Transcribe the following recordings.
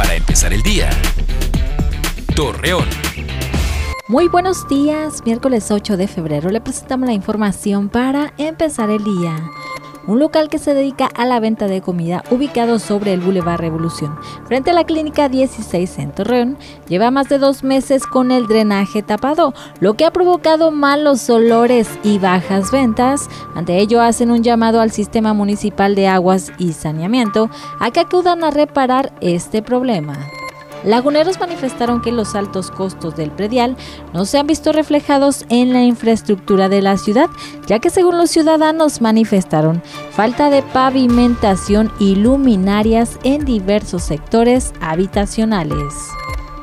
para empezar el día. Torreón. Muy buenos días, miércoles 8 de febrero le presentamos la información para empezar el día un local que se dedica a la venta de comida ubicado sobre el Boulevard Revolución, frente a la Clínica 16 en Torreón, lleva más de dos meses con el drenaje tapado, lo que ha provocado malos olores y bajas ventas. Ante ello hacen un llamado al sistema municipal de aguas y saneamiento a que acudan a reparar este problema. Laguneros manifestaron que los altos costos del predial no se han visto reflejados en la infraestructura de la ciudad, ya que según los ciudadanos manifestaron falta de pavimentación y luminarias en diversos sectores habitacionales.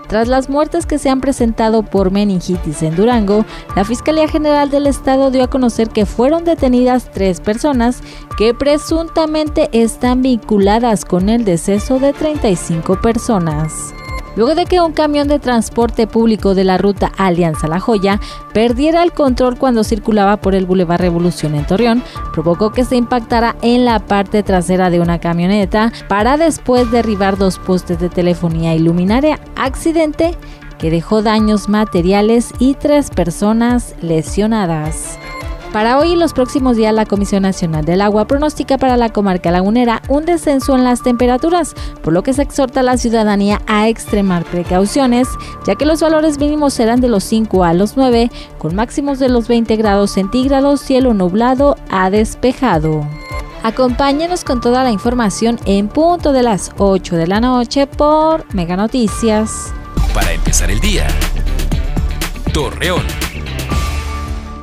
Tras las muertes que se han presentado por meningitis en Durango, la Fiscalía General del Estado dio a conocer que fueron detenidas tres personas que presuntamente están vinculadas con el deceso de 35 personas luego de que un camión de transporte público de la ruta Alianza La Joya perdiera el control cuando circulaba por el Boulevard Revolución en Torreón, provocó que se impactara en la parte trasera de una camioneta para después derribar dos postes de telefonía y luminaria. Accidente que dejó daños materiales y tres personas lesionadas. Para hoy y los próximos días, la Comisión Nacional del Agua pronostica para la comarca lagunera un descenso en las temperaturas, por lo que se exhorta a la ciudadanía a extremar precauciones, ya que los valores mínimos serán de los 5 a los 9, con máximos de los 20 grados centígrados, cielo nublado a despejado. Acompáñenos con toda la información en punto de las 8 de la noche por Mega Noticias. Para empezar el día, Torreón.